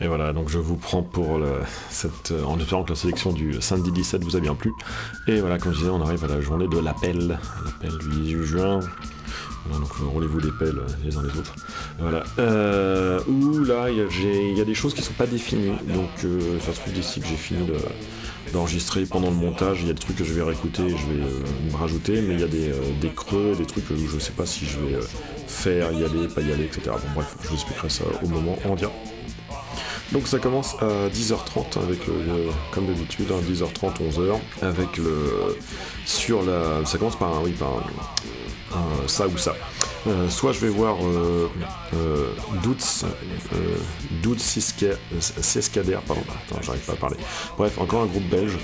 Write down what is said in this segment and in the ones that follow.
Et voilà, donc je vous prends pour cette, en espérant que la sélection du samedi 17 vous a bien plu. Et voilà, comme je disais, on arrive à la journée de l'appel, l'appel du 18 juin. Voilà, donc roulez-vous des pelles les uns les autres. Voilà. Euh, où là, il y, a des choses qui sont pas définies. Donc euh, ça se trouve d'ici que j'ai fini d'enregistrer pendant le montage. Il y a des trucs que je vais réécouter, je vais euh, me rajouter, mais il y a des, des, creux, des trucs où je sais pas si je vais faire, y aller, pas y aller, etc. Bon bref, je vous expliquerai ça au moment en vient. Donc ça commence à 10h30 avec le, comme d'habitude, 10h30, hein, 11h, avec le sur la. Ça commence par un oui par un, ça ou ça. Euh, soit je vais voir euh, euh, Doutz, euh, Sescader, pardon, attends, j'arrive pas à parler. Bref, encore un groupe belge.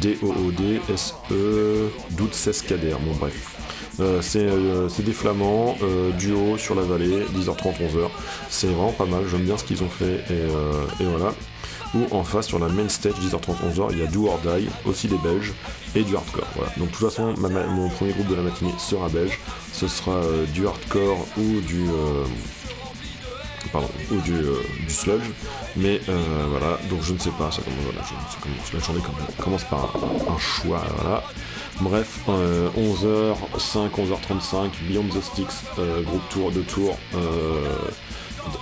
D-O-O-D-S-E, Doutz Sescader, bon bref. Euh, euh, c'est des flamands, euh, duo sur la vallée, 10h30, 11h. C'est vraiment pas mal, j'aime bien ce qu'ils ont fait et, voilà. Ou en face sur la main stage 10h30 11h il y a Do or Die, aussi des Belges et du hardcore. Voilà. Donc de toute façon mon premier groupe de la matinée sera belge. Ce sera du hardcore ou du pardon, ou du, sludge. Mais voilà, donc je ne sais pas, ça commence, la journée commence par un, choix, voilà. Bref, 11h, 5, 11h35, Beyond the Sticks, euh, groupe tour de tour, euh,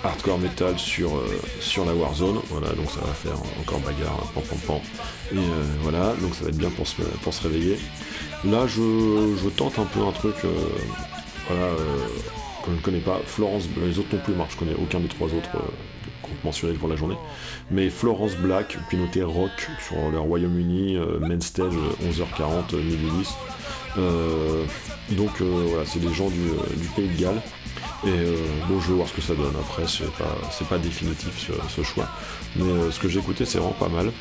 hardcore metal sur, euh, sur la Warzone. Voilà, donc ça va faire encore bagarre, pan pan pan. Et voilà, donc ça va être bien pour se, pour se réveiller. Là, je, je tente un peu un truc, voilà, que je ne connais pas. Florence, les autres non plus, moi je connais aucun des trois autres mentionné pour la journée. Mais Florence Black, puis noté rock sur le Royaume-Uni, euh, main stage 11h40, midi 10. donc euh, voilà, c'est des gens du, pays de Galles. Et euh, bon, je vais voir ce que ça donne. Après, c'est pas, pas définitif ce, choix. Mais ce que j'ai écouté, c'est vraiment pas mal.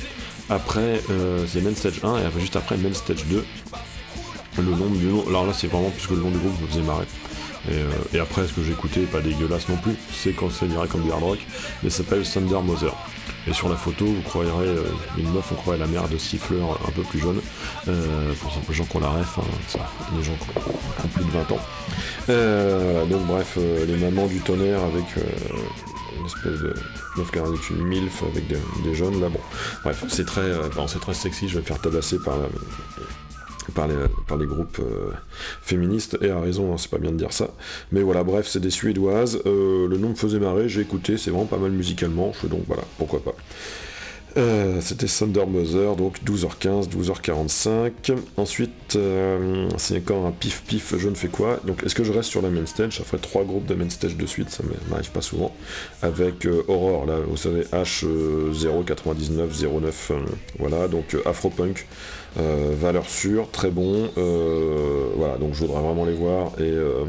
Après, c'est Main Stage 1 et juste après Main Stage 2. Le nom du nom, alors là, c'est vraiment puisque le nom du groupe me faisait marrer. Euh, et, après, ce que écouté, pas dégueulasse non plus, c'est considéré comme du hard rock, mais ça s'appelle Thunder Mother. Et sur la photo, vous croirez euh, une meuf, on croirait la mère de Siffleur un peu plus jeune, euh, pour les gens qui ont la ref, hein, les gens qui ont, plus de 20 ans. donc bref, les mamans du tonnerre avec une espèce de meuf qui a une milf avec des, jeunes, là bon. Bref, c'est très, c'est très sexy, je vais me faire tabasser par la, par les, groupes euh, féministes, et à raison, hein, c'est pas bien de dire ça. Mais voilà, bref, c'est des Suédoises, euh, le nom me faisait marrer, j'ai écouté, c'est vraiment pas mal musicalement, je donc voilà, pourquoi pas. Euh, c'était Thunder Mother, donc 12h15, 12h45. Ensuite, c'est encore un pif pif, je ne fais quoi. Donc, est-ce que je reste sur la main stage? Ça ferait trois groupes de main stage de suite, ça m'arrive pas souvent. Avec Aurore, là, vous savez, H09909, voilà, donc Afropunk. Euh, valeur sûre, très bon. Euh, voilà, donc je voudrais vraiment les voir. Et euh,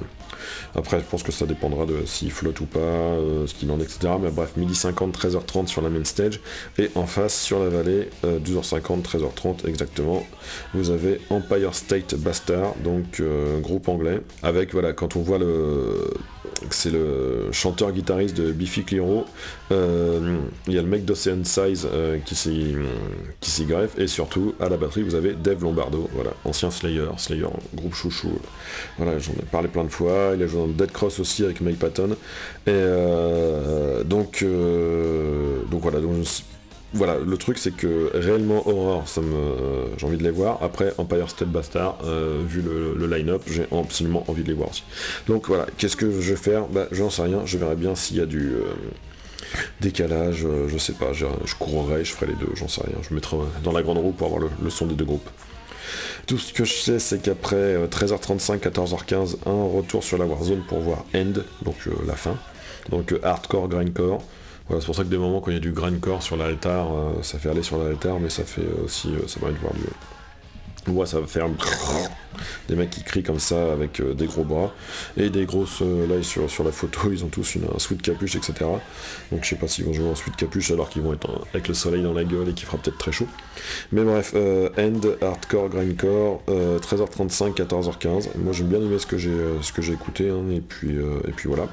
après, je pense que ça dépendra de s'il flotte ou pas, ce qu'il en est, etc. Mais bref, midi 50, 13h30 sur la main stage. Et en face, sur la vallée, 12h50, 13h30 exactement, vous avez Empire State Bastard, donc groupe anglais. Avec, voilà, quand on voit le c'est le chanteur-guitariste de Biffy Clyro. Euh, il y a le mec d'Ocean Size euh, qui s'y greffe. Et surtout, à la batterie, vous avez Dave Lombardo, voilà, ancien Slayer, Slayer, groupe chouchou. Voilà, j'en ai parlé plein de fois. Il a joué dans Dead Cross aussi avec Mike Patton. Et euh, donc, donc voilà, donc voilà, le truc c'est que réellement me, j'ai envie de les voir. Après Empire State Bastard, euh, vu le, line-up, j'ai absolument envie de les voir aussi. Donc voilà, qu'est-ce que je vais faire? Bah, j'en sais rien. Je verrai bien s'il y a du euh, décalage. Euh, je sais pas. Je, courrai, je ferai les deux. J'en sais rien. Je me mettrai dans la grande roue pour avoir le, son des deux groupes. Tout ce que je sais, c'est qu'après 13h35, 14h15, un retour sur la Warzone pour voir End, donc la fin. Donc hardcore, grindcore c'est pour ça que des moments quand il y a du grindcore sur l'altar, euh, ça fait aller sur l'altar, mais ça fait aussi, euh, ça permet de voir du. Ouais, ça va faire des mecs qui crient comme ça avec euh, des gros bras et des grosses. là, sur, sur la photo, ils ont tous une, un sweat capuche, etc. Donc, je sais pas s'ils vont jouer en sweat capuche alors qu'ils vont être avec le soleil dans la gueule et qu'il fera peut-être très chaud. Mais bref, end, hardcore, grindcore, 13h35, 14h15. Moi, j'aime bien aimer ce que j'ai ce que j'ai écouté, hein, et puis et puis voilà.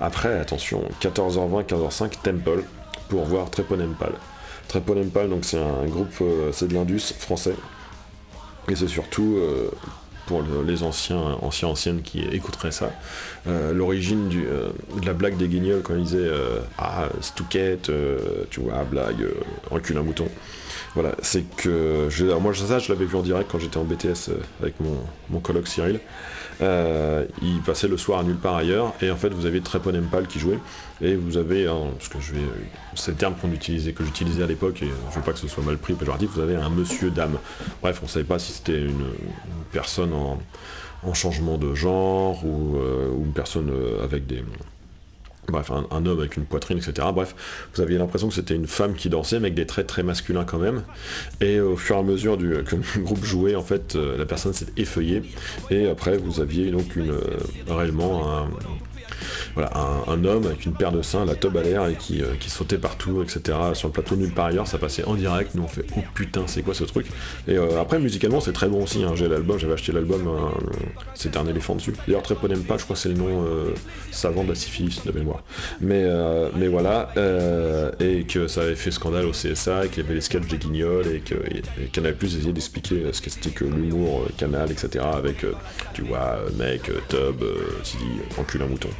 Après, attention, 14h20, 15h05, Temple, pour voir Treponempal. Treponempal, donc c'est un groupe, euh, c'est de l'Indus français. Et c'est surtout, euh, pour les anciens, anciens, anciennes qui écouteraient ça. L'origine de la blague des guignols quand ils disaient Ah, Stouquette, tu vois, blague, recule un mouton. Voilà, c'est que moi ça je l'avais vu en direct quand j'étais en BTS avec mon, mon coloc Cyril. Euh, il passait le soir à nulle part ailleurs, et en fait vous avez Trepon Empal qui jouait, et vous avez, parce que je vais, c'est le terme qu'on utilisait, que j'utilisais à l'époque, et je veux pas que ce soit mal pris péjoratif, vous avez un monsieur dame. Bref, on savait pas si c'était une, personne en, changement de genre ou, euh, une personne euh, avec des bref, un, homme avec une poitrine, etc. Bref, vous aviez l'impression que c'était une femme qui dansait, mais avec des traits très masculins quand même. Et au fur et à mesure que le groupe jouait, en fait, euh, la personne s'est effeuillée. Et après, vous aviez donc euh, réellement un, voilà, un, homme avec une paire de seins, la tobe à l'air et qui, euh, qui, sautait partout, etc. Sur le plateau nulle part ailleurs, ça passait en direct. Nous on fait oh putain, c'est quoi ce truc? Et euh, après, musicalement, c'est très bon aussi. Hein. J'ai l'album, j'avais acheté l'album, euh, c'était un éléphant dessus. D'ailleurs, très pas, je crois que c'est le nom savant de la syphilis de mémoire. Mais, mais voilà, et que ça avait fait scandale au CSA, et qu'il y avait les sketchs des guignols, et que Canal Plus essayait d'expliquer ce que c'était que l'humour Canal, etc. Avec, tu vois, mec, tub, Sidi, encule un mouton.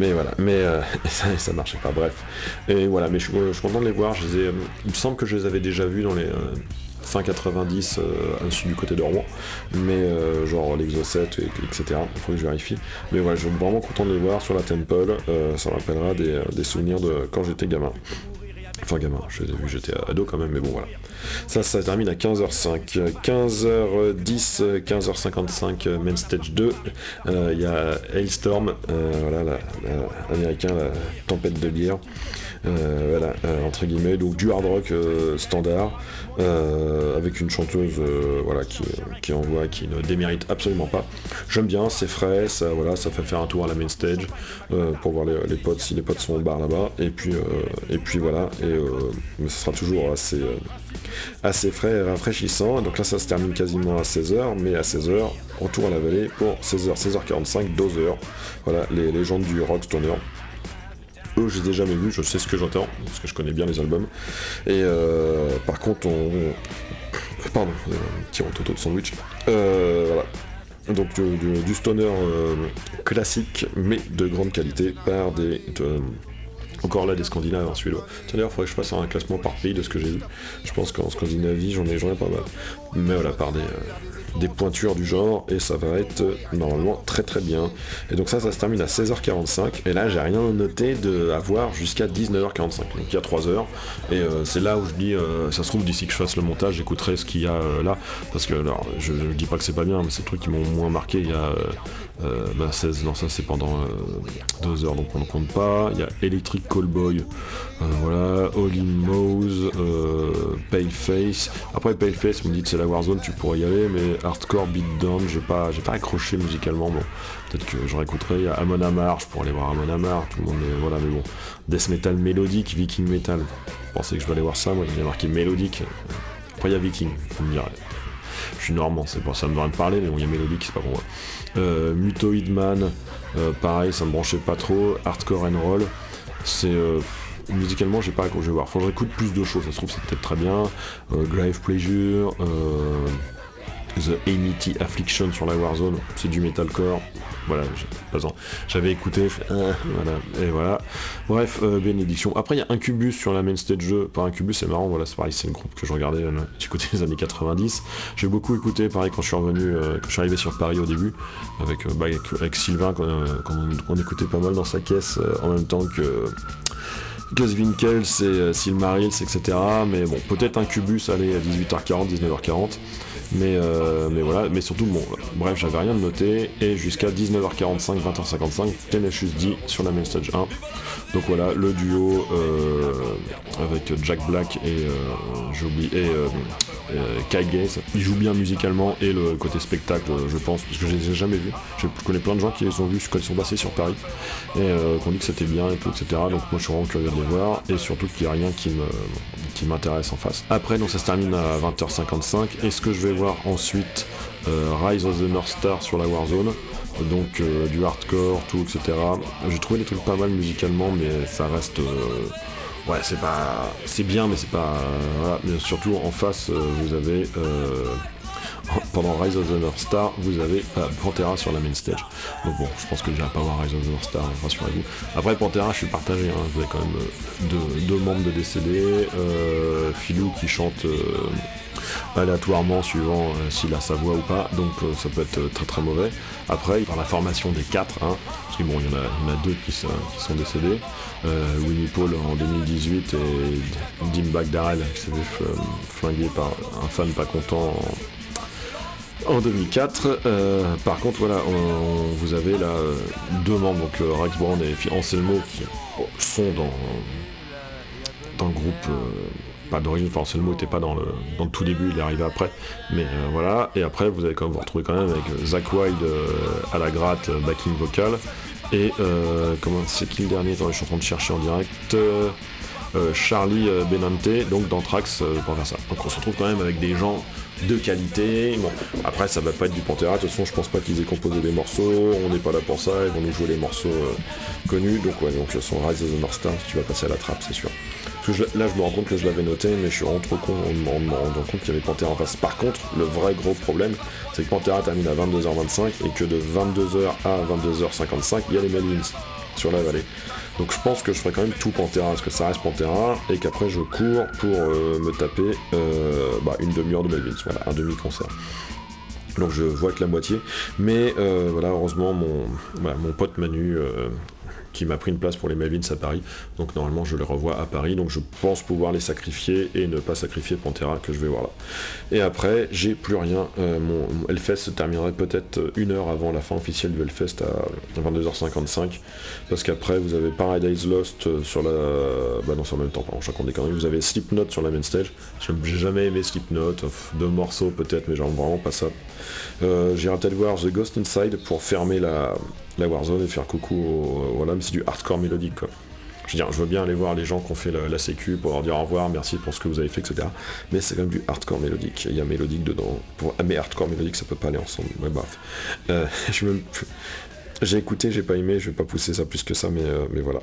Mais voilà, mais euh, ça, marchait pas, bref. Et voilà, mais je, suis content de les voir. Je les ai, il me semble que je les avais déjà vus dans les euh, fin 90 euh, du côté de Rouen, mais euh, genre l'Exo7, etc. Il faut que je vérifie. Mais voilà, je suis vraiment content de les voir sur la Temple. ça me rappellera des souvenirs de quand j'étais gamin. Enfin gamin, je les ai vus, j'étais ado quand même, mais bon voilà. Ça, ça termine à 15h05. 15h10, 15h55, Main Stage 2. Euh, il y a Hailstorm, euh, voilà, l'américain, la, tempête de guerre. Euh, voilà, entre guillemets, donc du hard rock standard, avec une chanteuse voilà, qui, qui, envoie, qui ne démérite absolument pas. J'aime bien, c'est frais, ça, voilà, ça fait faire un tour à la main stage pour voir les, potes, si les potes sont au bar là-bas, et puis, et puis voilà, et, mais ce sera toujours assez assez frais et rafraîchissant. Donc là, ça se termine quasiment à 16h, mais à 16h, retour à la vallée pour 16h, 16h45, 2h. Voilà, les légendes du rock stoner. Eux, je les ai jamais vus, je sais ce que j'entends, parce que je connais bien les albums. Et euh, par contre, on. Pardon, euh, petit toto de sandwich. Euh, voilà. Donc du, stoner classique, mais de grande qualité, par des. Encore là, des Scandinaves en Suédois. Tiens, d'ailleurs, il faudrait que je fasse un classement par pays de ce que j'ai vu. Je pense qu'en Scandinavie, j'en ai, ai pas mal. Mais voilà, par des, euh, des pointures du genre, et ça va être euh, normalement très très bien. Et donc ça, ça se termine à 16h45. Et là, j'ai rien noté de avoir jusqu'à 19h45. Donc il y a 3 heures. Et euh, c'est là où je dis, ça se trouve, d'ici que je fasse le montage, j'écouterai ce qu'il y a là. Parce que, je, je, dis pas que c'est pas bien, mais c'est le truc qui m'ont moins marqué. Il y a bah 16, non ça c'est pendant 2 euh, heures donc on ne compte pas. Il y a Electric Callboy, voilà, Holy Mouse, euh, Paleface. Après Paleface, vous me dites c'est la Warzone, tu pourrais y aller, mais Hardcore Beatdown, j'ai pas, j'ai pas accroché musicalement. Bon, peut-être que je réécouterai. Il y a Amon Amar, je pourrais aller voir Amon Amar, tout le monde est, voilà, mais bon. Death Metal mélodique, Viking Metal. Je pensais que je vais aller voir ça, moi il y a marqué mélodique. Après il y a Viking, vous me direz. Je suis normand, c'est pour ça me de parler, mais bon, il y a mélodique, c'est pas pour moi. Euh, Mutoidman, euh, pareil, ça me branchait pas trop. Hardcore and Roll, c'est. Euh, musicalement, j'ai pas à je voir. Faut que j'écoute plus de choses, ça se trouve, c'est peut-être très bien. Grave Pleasure, The Amity Affliction sur la Warzone, c'est du metalcore. Voilà, j'avais écouté, euh, voilà, et voilà. Bref, euh, bénédiction. Après, il y a Incubus sur la main stage jeu. Par Incubus, c'est marrant, voilà, c'est pareil, c'est une groupe que je regardais, euh, j'écoutais les années 90. J'ai beaucoup écouté, pareil, quand je suis revenu, quand je suis arrivé sur Paris au début, avec, bah, avec, Sylvain, quand, on, écoutait pas mal dans sa caisse en même temps que. Gus Winkels et Silmarils, etc. Mais bon, peut-être Incubus, allez, à 18h40, 19h40. Mais, euh, mais voilà, mais surtout, bon, bref, j'avais rien de noté. Et jusqu'à 19h45, 20h55, Tenacious D sur la main stage 1. Donc voilà, le duo euh, avec Jack Black et euh, j'oublie et Kai Gaze. Ils jouent bien musicalement et le côté spectacle, je pense, parce que je les ai jamais vus. Je connais plein de gens qui les ont vus quand ils sont passés sur Paris et qui ont dit que c'était bien et tout, etc. Donc moi je suis vraiment curieux de les voir et surtout qu'il n'y a rien qui me m'intéresse en face. Après, donc ça se termine à 20h55. Est-ce que je vais voir ensuite euh, Rise of the North Star sur la Warzone donc euh, du hardcore, tout, etc. J'ai trouvé des trucs pas mal musicalement, mais ça reste. Euh, ouais, c'est pas. C'est bien, mais c'est pas. Mais surtout en face, vous avez. Pendant Rise of the North Star, vous avez Pantera sur la main stage. Donc bon, je pense que je vais pas voir Rise of the North Star, rassurez-vous. Après Pantera, je suis partagé, hein. vous avez quand même deux, membres de décédés, Philou qui chante aléatoirement suivant euh, s'il a sa voix ou pas, donc euh, ça peut être euh, très très mauvais. Après, par la formation des quatre, hein, parce qu'il bon, il y, en a, deux qui sont, décédés, Winnie Paul en 2018 et Dimbag Darrell qui s'est fait flinguer par un fan pas content en 2004. par contre, voilà, vous avez là deux membres, donc Rex Brown et Anselmo, qui sont dans, dans le groupe pas d'origine, enfin Anselmo n'était pas dans le, dans le tout début, il est arrivé après, mais euh, voilà, et après vous allez quand même vous retrouver quand même avec Zach Wilde euh, à la gratte, euh, backing vocal, et comment c'est qui le dernier? Attends, je suis de chercher en direct. Charlie Benante, donc d'Anthrax pour faire ça. Donc on se retrouve quand même avec des gens de qualité. Après ça va pas être du Pantera, de toute façon je pense pas qu'ils aient composé des morceaux, on n'est pas là pour ça, ils vont nous jouer les morceaux connus, donc ouais, donc son Rise of the North Star, tu vas passer à la trappe, c'est sûr là, je me rends compte que je l'avais noté, mais je suis rentré trop con en, me rendant compte qu'il y avait Pantera en face. Par contre, le vrai gros problème, c'est que Pantera termine à 22h25 et que de 22h à 22h55, il y a les Melvins sur la vallée. Donc je pense que je ferai quand même tout Pantera, parce que ça reste Pantera, et qu'après je cours pour euh, me taper euh, bah, une demi-heure de Melvins, voilà, un demi-concert. Donc je vois que la moitié, mais euh, voilà, heureusement mon, mon pote Manu qui m'a pris une place pour les Melvins à Paris. Donc normalement je les revois à Paris. Donc je pense pouvoir les sacrifier et ne pas sacrifier Pantera que je vais voir là. Et après j'ai plus rien. Euh, mon, Hellfest se terminerait peut-être une heure avant la fin officielle du Hellfest à 22h55. Parce qu'après vous avez Paradise Lost euh, sur la. Bah non c'est en même temps, pardon, raconte des conneries. Vous avez Slipknot sur la main stage. J'ai jamais aimé Slipknot. Deux morceaux peut-être, mais genre vraiment pas ça. Euh, J'irai peut-être voir The Ghost Inside pour fermer la, Warzone et faire coucou, voilà, mais c'est du hardcore mélodique quoi. Je veux dire, je veux bien aller voir les gens qui ont fait la, sécu pour leur dire au revoir, merci pour ce que vous avez fait, etc. Mais c'est quand même du hardcore mélodique. Il y a mélodique dedans. Pour, mais hardcore mélodique, ça peut pas aller ensemble. Mais bref. Euh, j'ai écouté, j'ai pas aimé, je vais pas pousser ça plus que ça, mais, euh, mais voilà.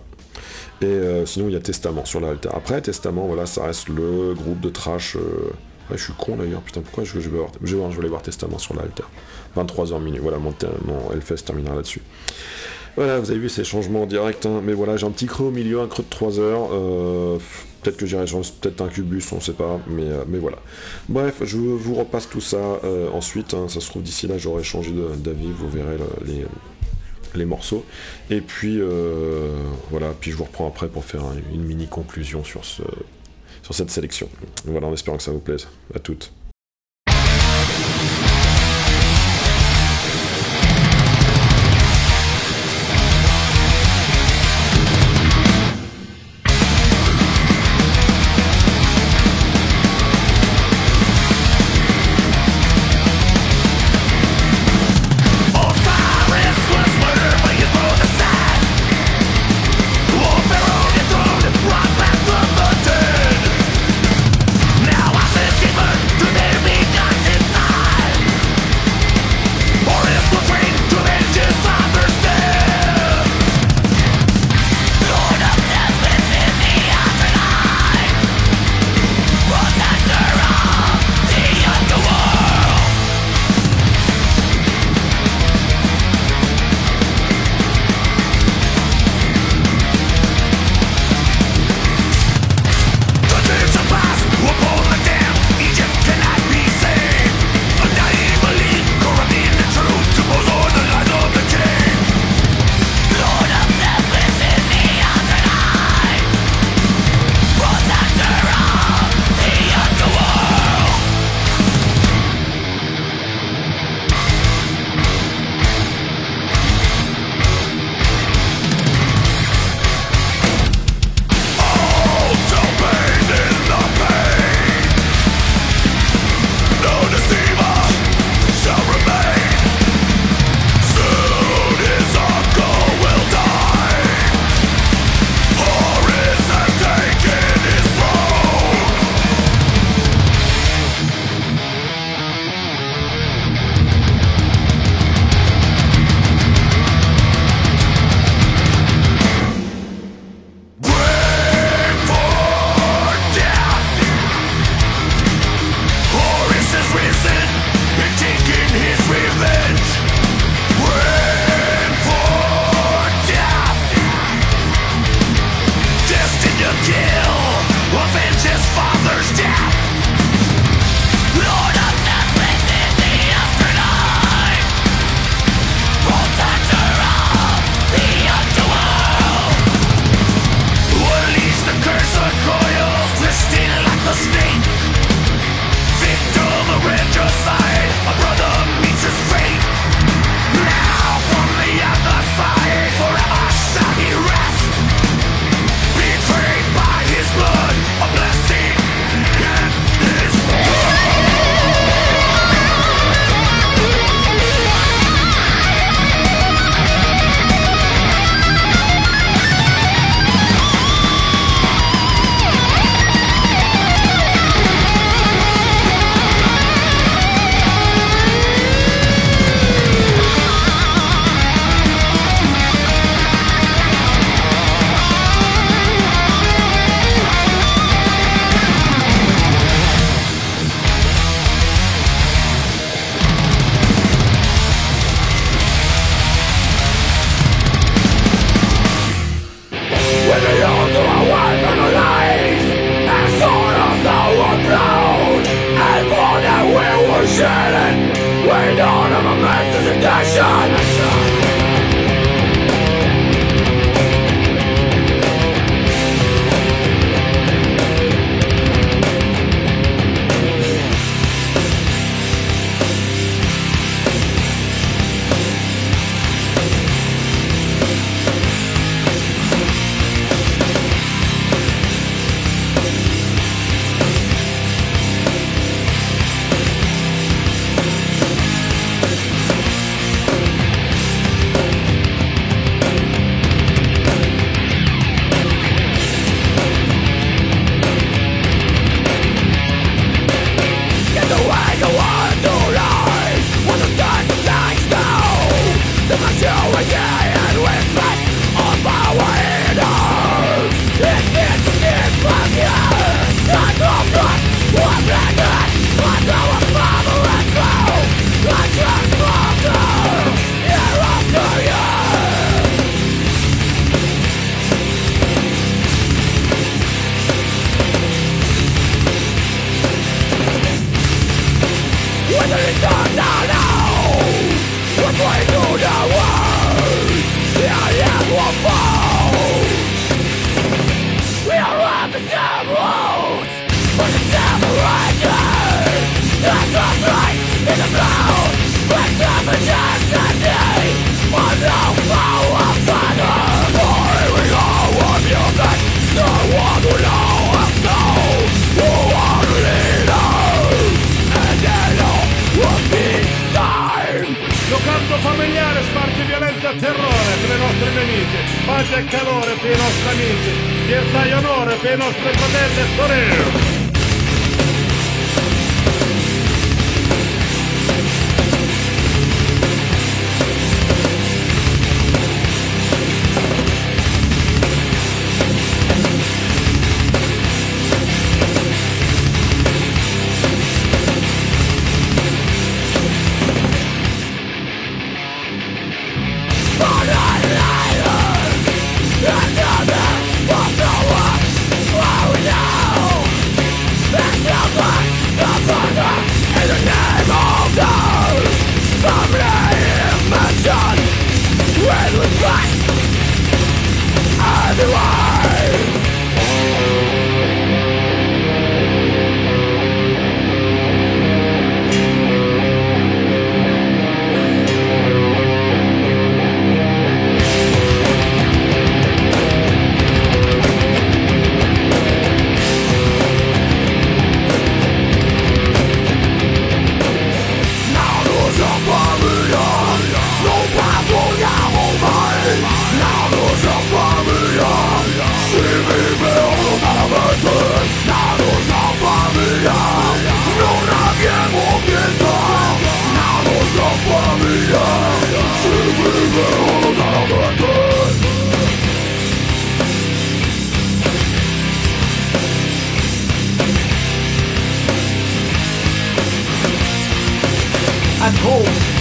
Et euh, sinon, il y a Testament sur la Alter. Après, Testament, voilà, ça reste le groupe de trash. Je suis con d'ailleurs, putain, pourquoi je, vais voir, je, vais voir Testament sur la Alter. 23h minutes, voilà, mon, mon terminera là-dessus. Voilà, vous avez vu ces changements en direct, hein. mais voilà, j'ai un petit creux au milieu, un creux de 3 heures. Euh, peut-être que j'irai peut-être un cubus, on sait pas, mais, euh, mais voilà. Bref, je vous repasse tout ça euh, ensuite. Hein. ça se trouve d'ici là, j'aurai changé d'avis, vous verrez les, les morceaux. Et puis voilà, puis je vous reprends après pour faire une mini conclusion sur, ce, sur cette sélection. Voilà, en espérant que ça vous plaise. À toutes.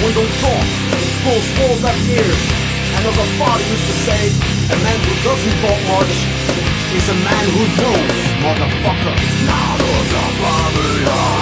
we don't talk. Those walls are here. Another father used to say, a man who doesn't talk much is a man who knows, motherfucker. Now those are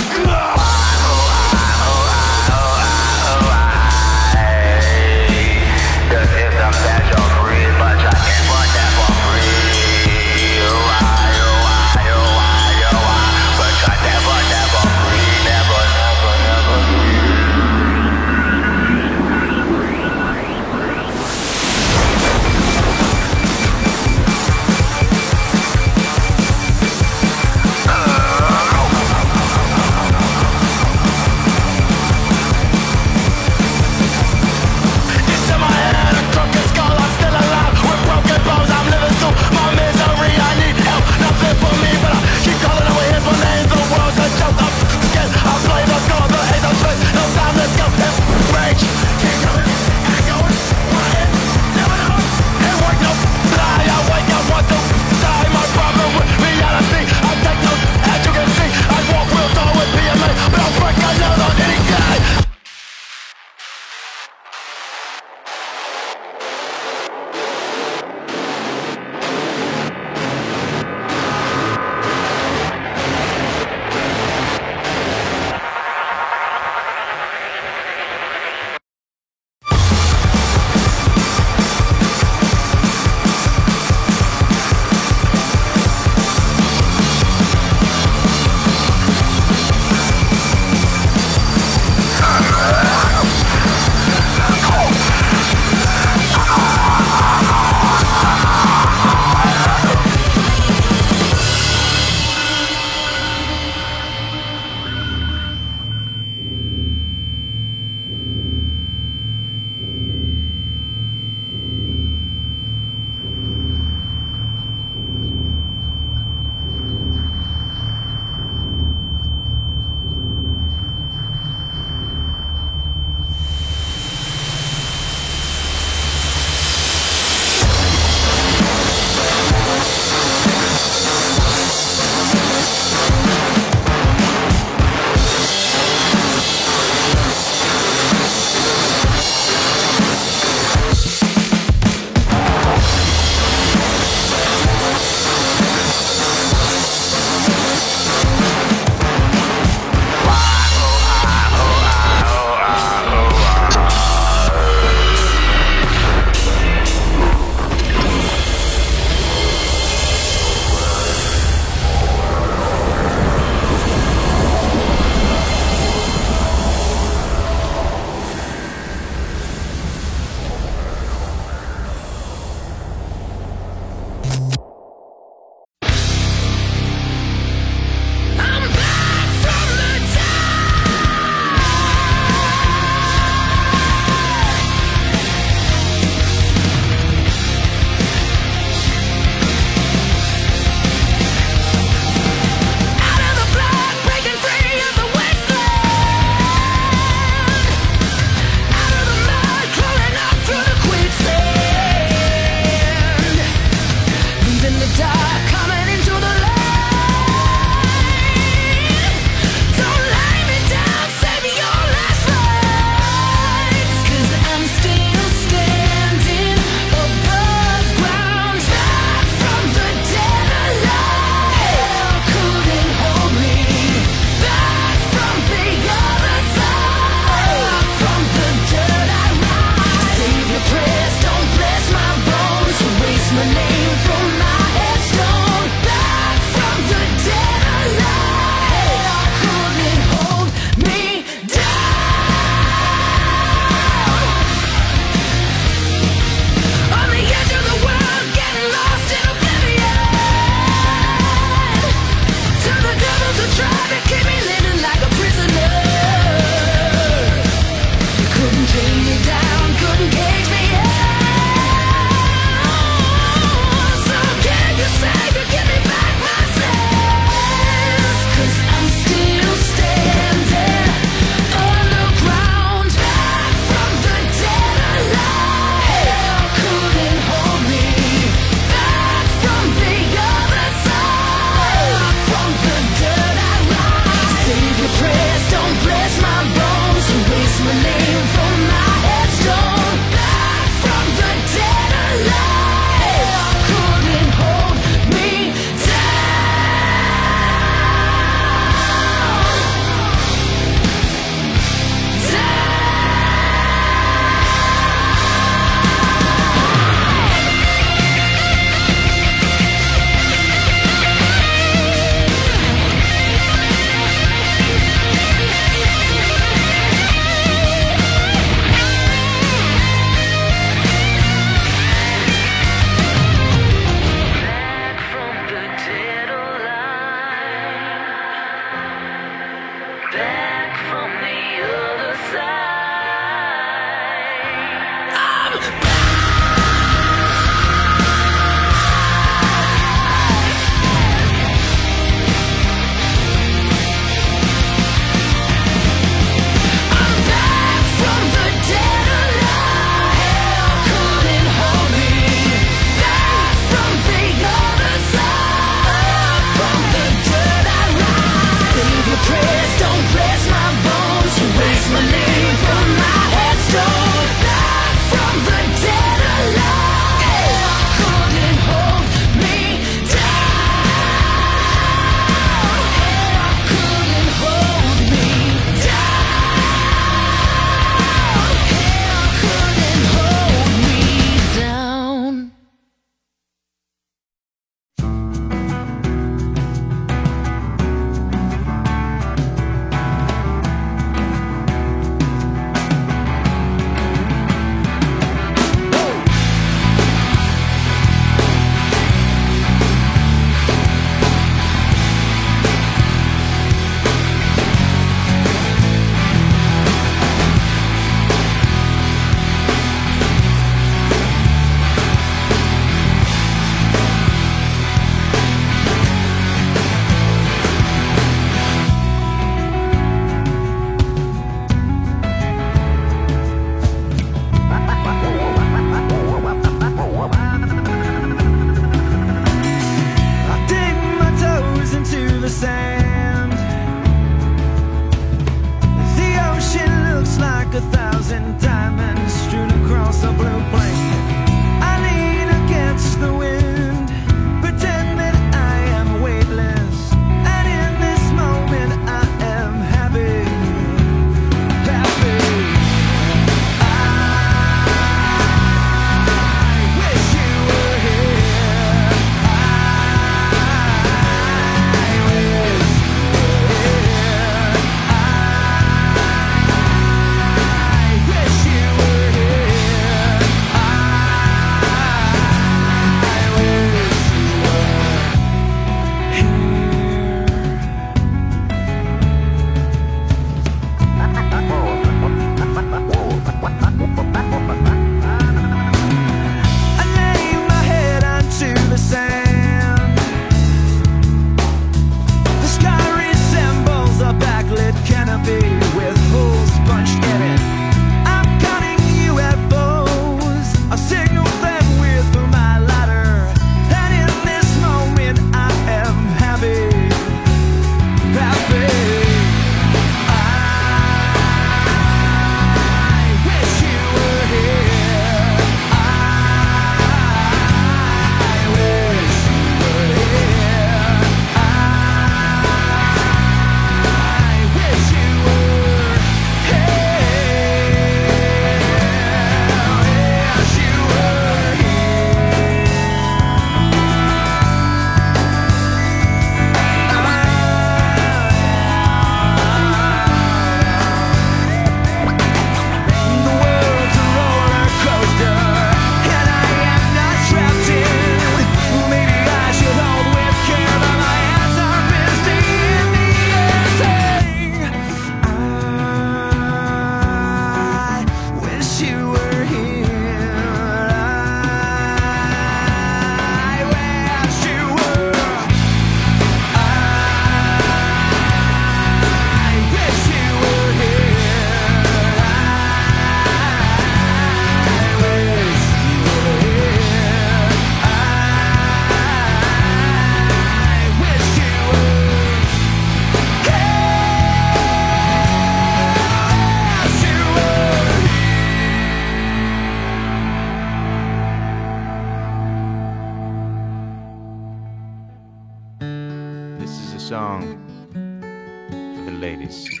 ladies.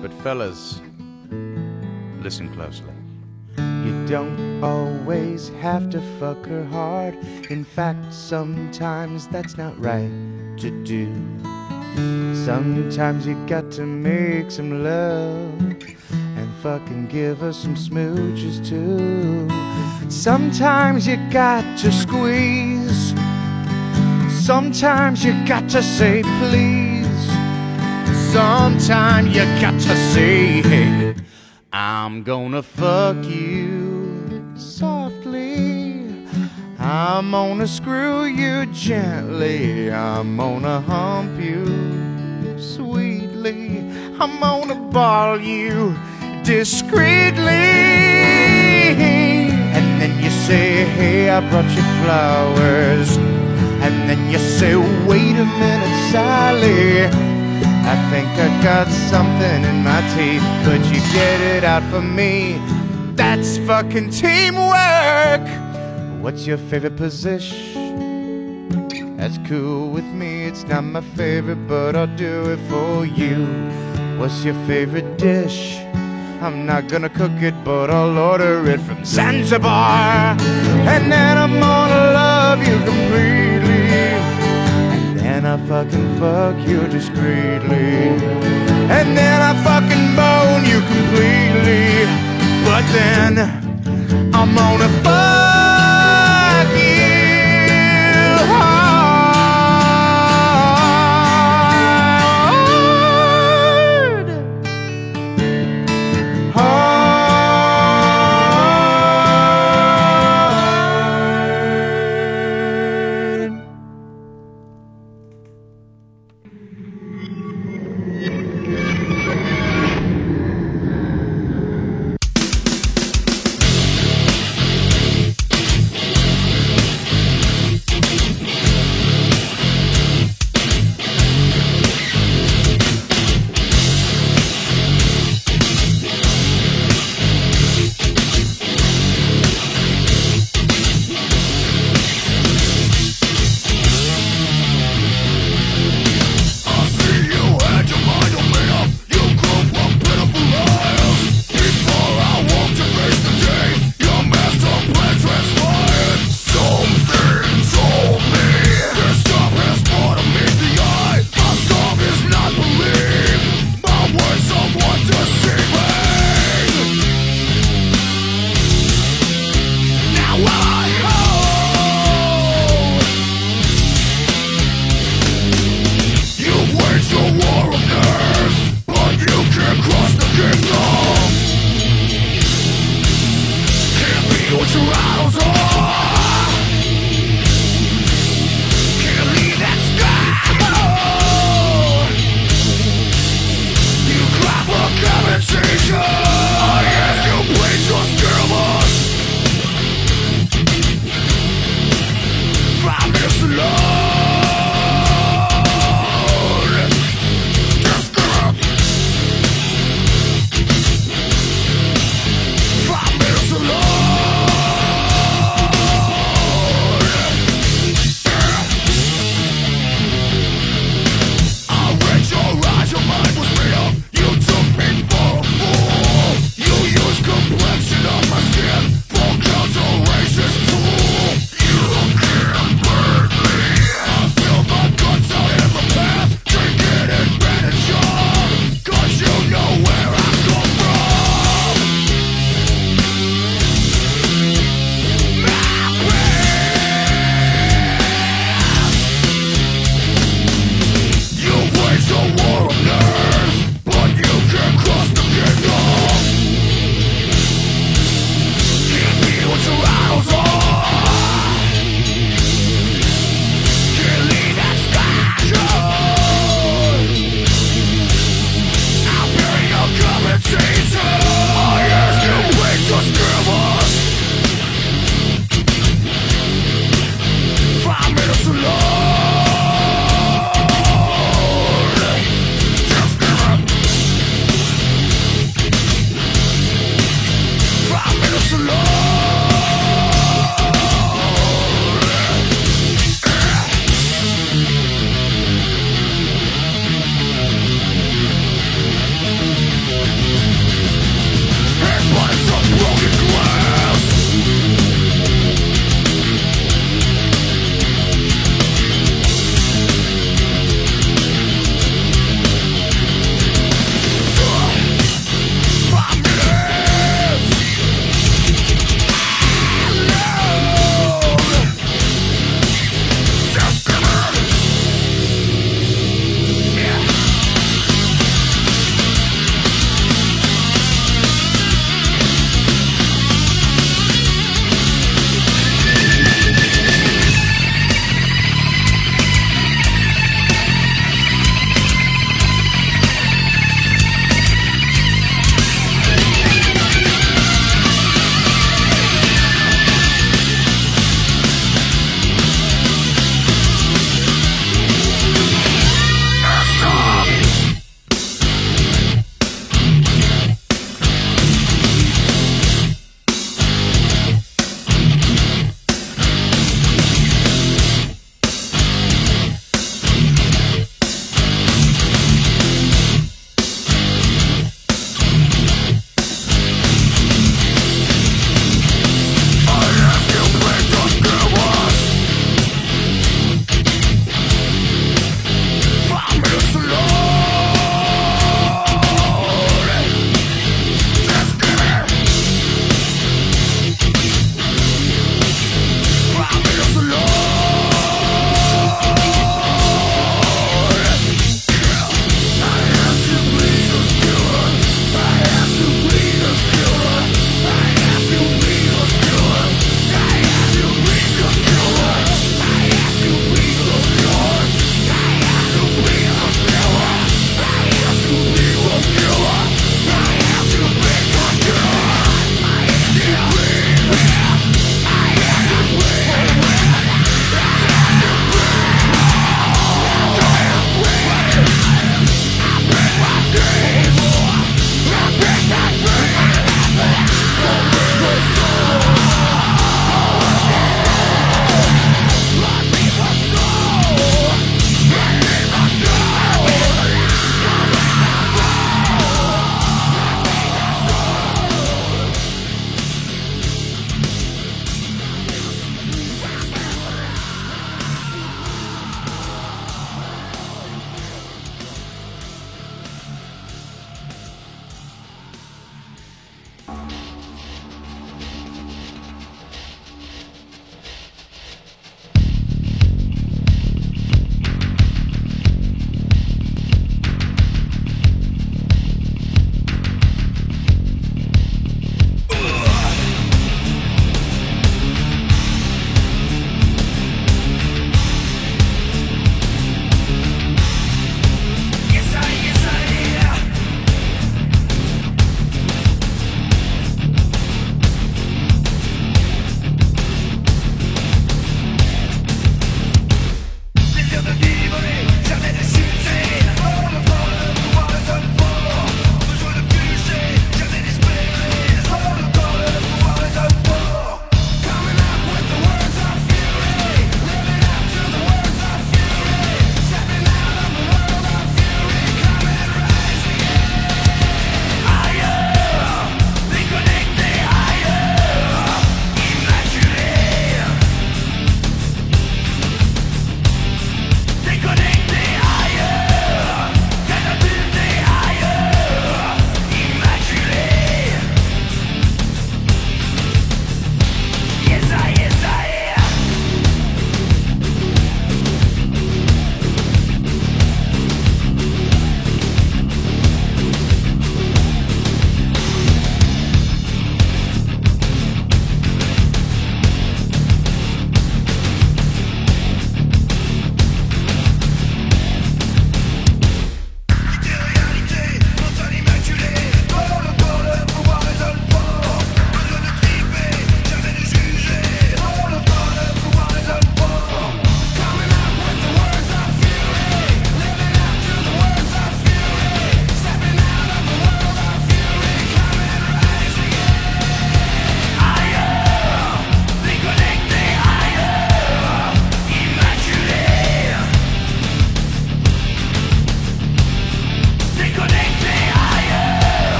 But fellas, listen closely. You don't always have to fuck her hard. In fact, sometimes that's not right to do. Sometimes you got to make some love and fucking give her some smooches too. Sometimes you got to squeeze. Sometimes you got to say please. Sometimes you got to say, hey, I'm gonna fuck you softly. I'm gonna screw you gently. I'm gonna hump you sweetly. I'm gonna ball you discreetly. And then you say, hey, I brought you flowers. And then you say, wait a minute, Sally. I think I got something in my teeth. Could you get it out for me? That's fucking teamwork. What's your favorite position? That's cool with me. It's not my favorite, but I'll do it for you. What's your favorite dish? I'm not gonna cook it, but I'll order it from Zanzibar. And then I'm gonna love you completely. Then I fucking fuck you discreetly. And then I fucking bone you completely. But then I'm gonna fuck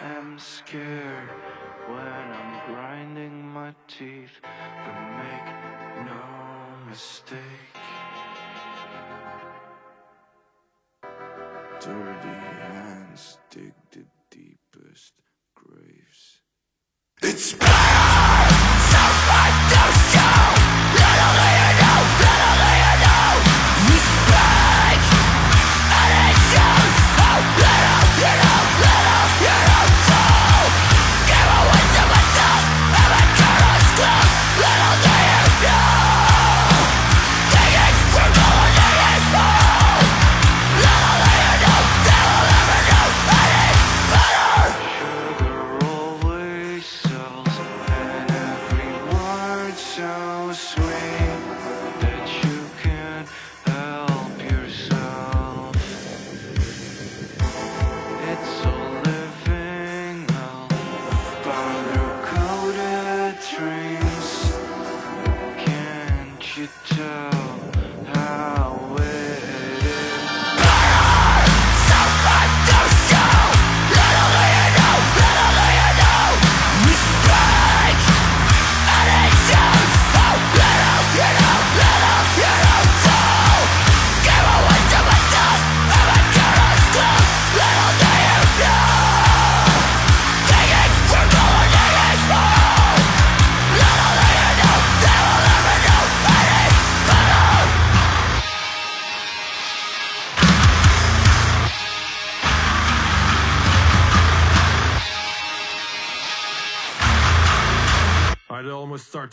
am scared when I'm grinding my teeth, but make no mistake. Dirty hands dig the deepest graves. It's bad!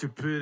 to put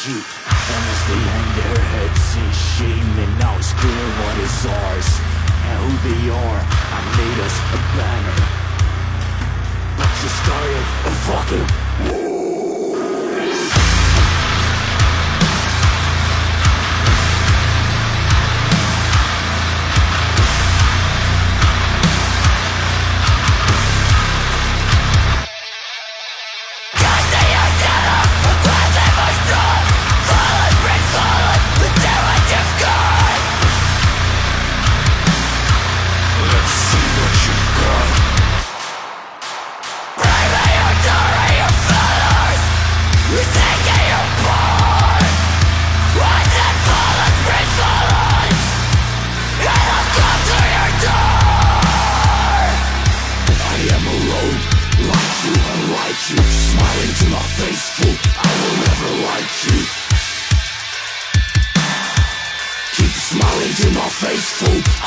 shoot. Fool,